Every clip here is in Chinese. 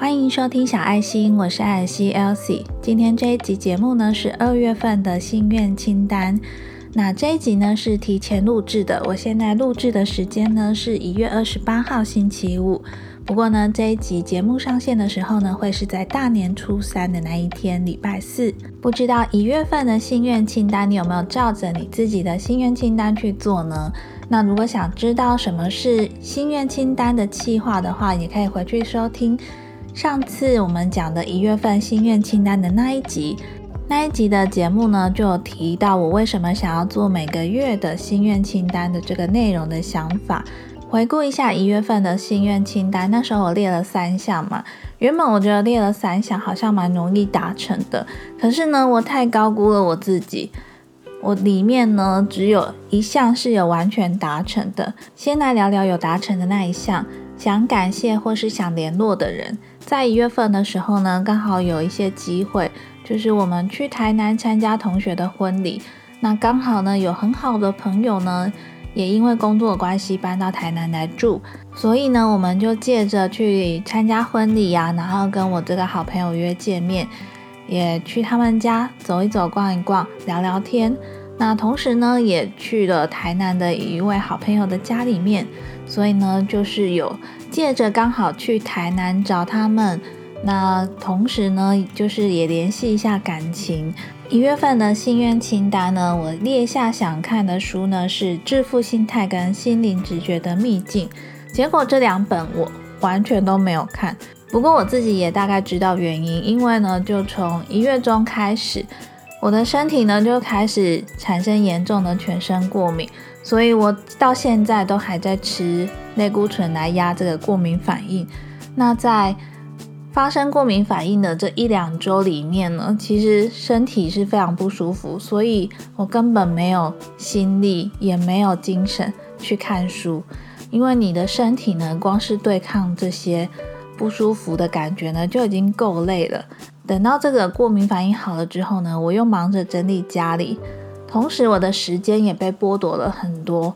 欢迎收听小爱心，我是艾尔西 Elsie。今天这一集节目呢是二月份的心愿清单。那这一集呢是提前录制的，我现在录制的时间呢是一月二十八号星期五。不过呢，这一集节目上线的时候呢，会是在大年初三的那一天，礼拜四。不知道一月份的心愿清单，你有没有照着你自己的心愿清单去做呢？那如果想知道什么是心愿清单的计划的话，也可以回去收听上次我们讲的一月份心愿清单的那一集。那一集的节目呢，就有提到我为什么想要做每个月的心愿清单的这个内容的想法。回顾一下一月份的心愿清单，那时候我列了三项嘛。原本我觉得列了三项好像蛮容易达成的，可是呢，我太高估了我自己。我里面呢只有一项是有完全达成的。先来聊聊有达成的那一项，想感谢或是想联络的人。在一月份的时候呢，刚好有一些机会，就是我们去台南参加同学的婚礼，那刚好呢有很好的朋友呢。也因为工作关系搬到台南来住，所以呢，我们就借着去参加婚礼呀，然后跟我这个好朋友约见面，也去他们家走一走、逛一逛、聊聊天。那同时呢，也去了台南的一位好朋友的家里面，所以呢，就是有借着刚好去台南找他们，那同时呢，就是也联系一下感情。一月份的心愿清单呢，我列下想看的书呢是《致富心态》跟《心灵直觉的秘境》，结果这两本我完全都没有看。不过我自己也大概知道原因，因为呢，就从一月中开始，我的身体呢就开始产生严重的全身过敏，所以我到现在都还在吃类固醇来压这个过敏反应。那在发生过敏反应的这一两周里面呢，其实身体是非常不舒服，所以我根本没有心力，也没有精神去看书。因为你的身体呢，光是对抗这些不舒服的感觉呢，就已经够累了。等到这个过敏反应好了之后呢，我又忙着整理家里，同时我的时间也被剥夺了很多。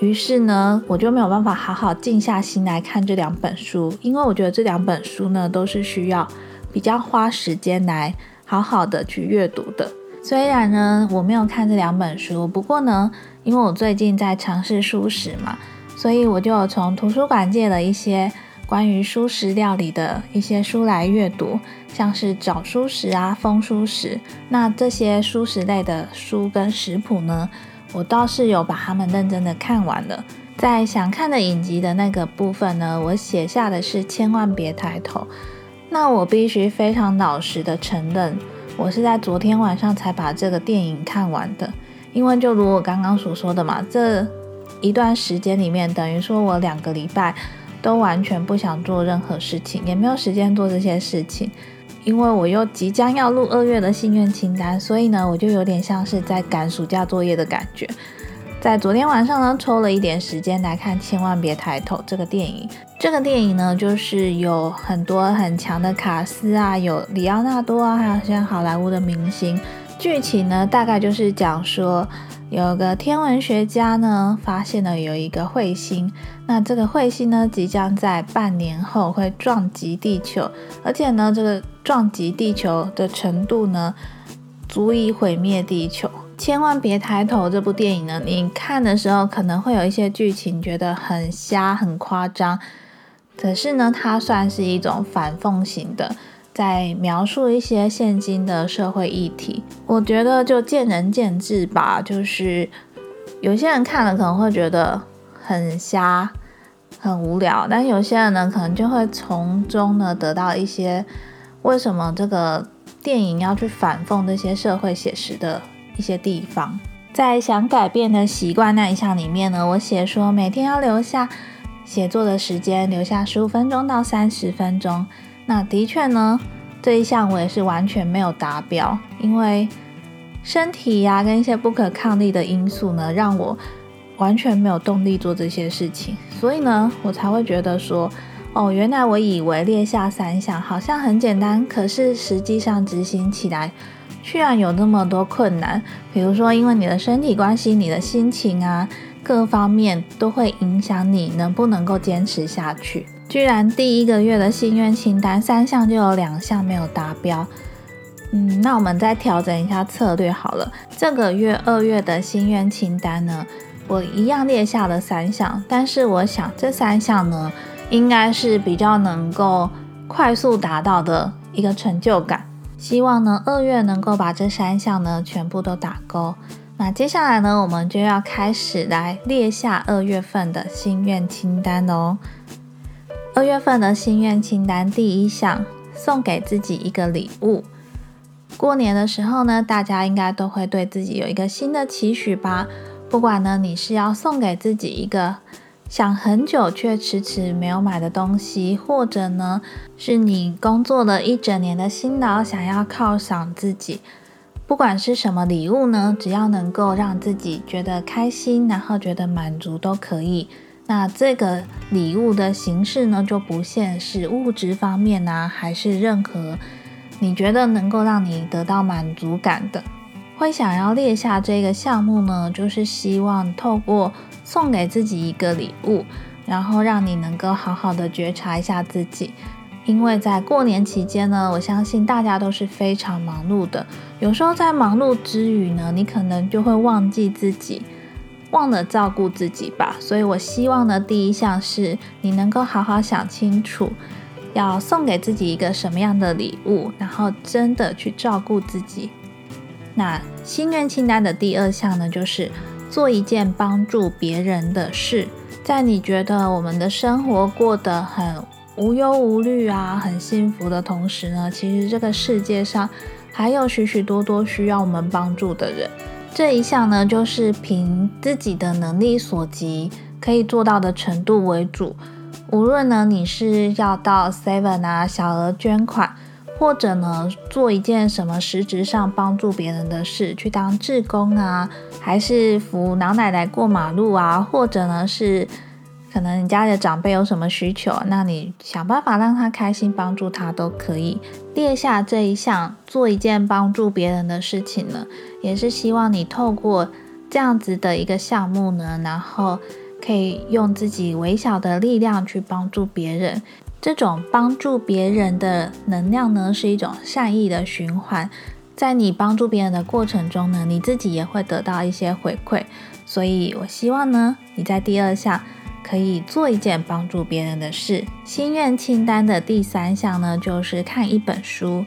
于是呢，我就没有办法好好静下心来看这两本书，因为我觉得这两本书呢都是需要比较花时间来好好的去阅读的。虽然呢我没有看这两本书，不过呢，因为我最近在尝试书食嘛，所以我就从图书馆借了一些关于素食料理的一些书来阅读，像是找素食啊、风素食，那这些素食类的书跟食谱呢。我倒是有把它们认真的看完了，在想看的影集的那个部分呢，我写下的是千万别抬头。那我必须非常老实的承认，我是在昨天晚上才把这个电影看完的。因为就如我刚刚所说的嘛，这一段时间里面，等于说我两个礼拜都完全不想做任何事情，也没有时间做这些事情。因为我又即将要录二月的心愿清单，所以呢，我就有点像是在赶暑假作业的感觉。在昨天晚上呢，抽了一点时间来看《千万别抬头》这个电影。这个电影呢，就是有很多很强的卡司啊，有里奥纳多啊，还有像好莱坞的明星。剧情呢，大概就是讲说。有个天文学家呢，发现了有一个彗星，那这个彗星呢，即将在半年后会撞击地球，而且呢，这个撞击地球的程度呢，足以毁灭地球。千万别抬头！这部电影呢，你看的时候可能会有一些剧情觉得很瞎、很夸张，可是呢，它算是一种反讽型的。在描述一些现今的社会议题，我觉得就见仁见智吧。就是有些人看了可能会觉得很瞎、很无聊，但有些人呢，可能就会从中呢得到一些为什么这个电影要去反讽这些社会写实的一些地方。在想改变的习惯那一项里面呢，我写说每天要留下写作的时间，留下十五分钟到三十分钟。那的确呢，这一项我也是完全没有达标，因为身体呀跟一些不可抗力的因素呢，让我完全没有动力做这些事情，所以呢，我才会觉得说，哦，原来我以为列下三项好像很简单，可是实际上执行起来居然有那么多困难，比如说因为你的身体关系、你的心情啊，各方面都会影响你能不能够坚持下去。居然第一个月的心愿清单三项就有两项没有达标。嗯，那我们再调整一下策略好了。这个月二月的心愿清单呢，我一样列下了三项，但是我想这三项呢，应该是比较能够快速达到的一个成就感。希望呢二月能够把这三项呢全部都打勾。那接下来呢，我们就要开始来列下二月份的心愿清单哦。二月份的心愿清单第一项，送给自己一个礼物。过年的时候呢，大家应该都会对自己有一个新的期许吧。不管呢，你是要送给自己一个想很久却迟迟没有买的东西，或者呢，是你工作了一整年的辛劳，想要犒赏自己。不管是什么礼物呢，只要能够让自己觉得开心，然后觉得满足都可以。那这个礼物的形式呢，就不限是物质方面啊，还是任何。你觉得能够让你得到满足感的，会想要列下这个项目呢？就是希望透过送给自己一个礼物，然后让你能够好好的觉察一下自己。因为在过年期间呢，我相信大家都是非常忙碌的，有时候在忙碌之余呢，你可能就会忘记自己，忘了照顾自己吧。所以我希望呢，第一项是你能够好好想清楚。要送给自己一个什么样的礼物，然后真的去照顾自己。那心愿清单的第二项呢，就是做一件帮助别人的事。在你觉得我们的生活过得很无忧无虑啊，很幸福的同时呢，其实这个世界上还有许许多多需要我们帮助的人。这一项呢，就是凭自己的能力所及，可以做到的程度为主。无论呢，你是要到 Seven 啊小额捐款，或者呢做一件什么实质上帮助别人的事，去当志工啊，还是扶老奶奶过马路啊，或者呢是可能你家的长辈有什么需求，那你想办法让他开心，帮助他都可以列下这一项，做一件帮助别人的事情呢，也是希望你透过这样子的一个项目呢，然后。可以用自己微小的力量去帮助别人，这种帮助别人的能量呢，是一种善意的循环。在你帮助别人的过程中呢，你自己也会得到一些回馈。所以我希望呢，你在第二项可以做一件帮助别人的事。心愿清单的第三项呢，就是看一本书。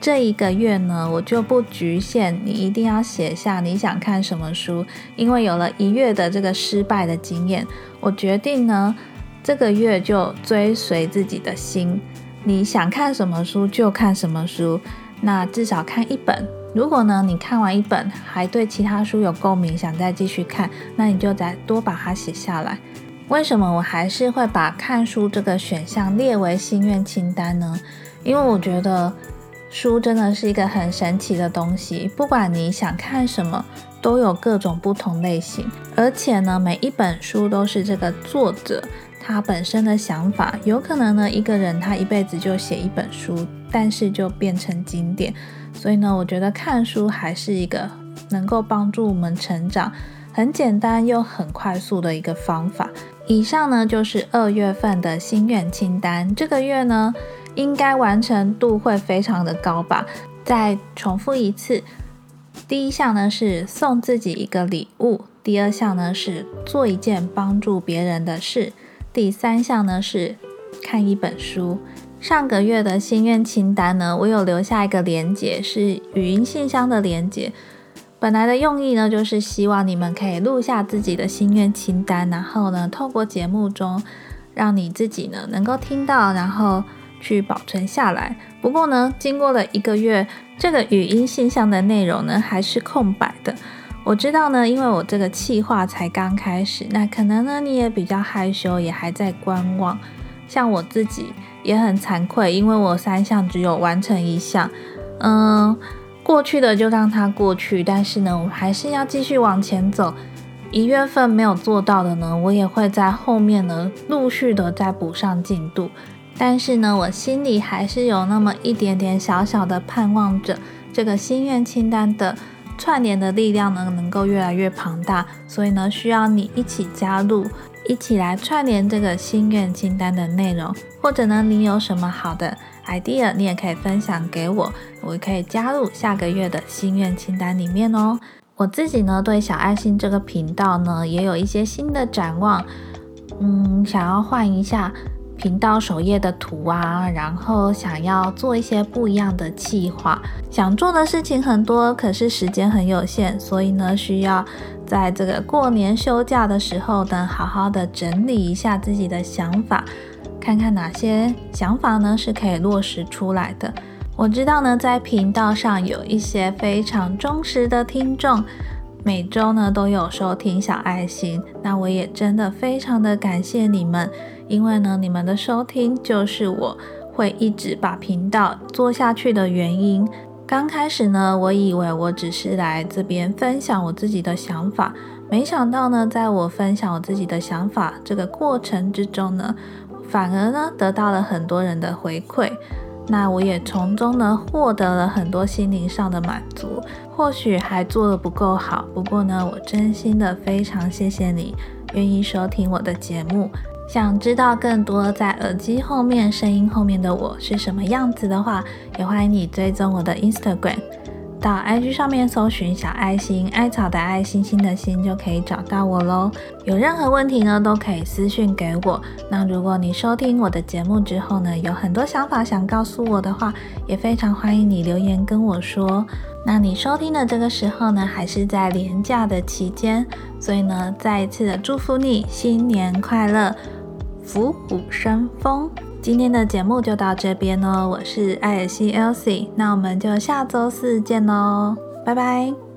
这一个月呢，我就不局限你一定要写下你想看什么书，因为有了一月的这个失败的经验，我决定呢，这个月就追随自己的心，你想看什么书就看什么书，那至少看一本。如果呢，你看完一本还对其他书有共鸣，想再继续看，那你就再多把它写下来。为什么我还是会把看书这个选项列为心愿清单呢？因为我觉得。书真的是一个很神奇的东西，不管你想看什么，都有各种不同类型。而且呢，每一本书都是这个作者他本身的想法。有可能呢，一个人他一辈子就写一本书，但是就变成经典。所以呢，我觉得看书还是一个能够帮助我们成长、很简单又很快速的一个方法。以上呢，就是二月份的心愿清单。这个月呢。应该完成度会非常的高吧。再重复一次，第一项呢是送自己一个礼物，第二项呢是做一件帮助别人的事，第三项呢是看一本书。上个月的心愿清单呢，我有留下一个连接，是语音信箱的连接。本来的用意呢，就是希望你们可以录下自己的心愿清单，然后呢，透过节目中让你自己呢能够听到，然后。去保存下来。不过呢，经过了一个月，这个语音信箱的内容呢还是空白的。我知道呢，因为我这个计划才刚开始，那可能呢你也比较害羞，也还在观望。像我自己也很惭愧，因为我三项只有完成一项。嗯，过去的就让它过去，但是呢，我还是要继续往前走。一月份没有做到的呢，我也会在后面呢陆续的再补上进度。但是呢，我心里还是有那么一点点小小的盼望着这个心愿清单的串联的力量呢能够越来越庞大，所以呢需要你一起加入，一起来串联这个心愿清单的内容，或者呢你有什么好的 idea，你也可以分享给我，我可以加入下个月的心愿清单里面哦。我自己呢对小爱心这个频道呢也有一些新的展望，嗯，想要换一下。频道首页的图啊，然后想要做一些不一样的计划，想做的事情很多，可是时间很有限，所以呢，需要在这个过年休假的时候呢，好好的整理一下自己的想法，看看哪些想法呢是可以落实出来的。我知道呢，在频道上有一些非常忠实的听众，每周呢都有收听小爱心，那我也真的非常的感谢你们。因为呢，你们的收听就是我会一直把频道做下去的原因。刚开始呢，我以为我只是来这边分享我自己的想法，没想到呢，在我分享我自己的想法这个过程之中呢，反而呢得到了很多人的回馈。那我也从中呢获得了很多心灵上的满足。或许还做的不够好，不过呢，我真心的非常谢谢你愿意收听我的节目。想知道更多在耳机后面、声音后面的我是什么样子的话，也欢迎你追踪我的 Instagram，到 IG 上面搜寻小爱心、艾草的爱心心的心就可以找到我喽。有任何问题呢，都可以私讯给我。那如果你收听我的节目之后呢，有很多想法想告诉我的话，也非常欢迎你留言跟我说。那你收听的这个时候呢，还是在廉假的期间，所以呢，再一次的祝福你新年快乐。虎虎生风，今天的节目就到这边哦。我是艾尔西 Elsie，那我们就下周四见喽，拜拜。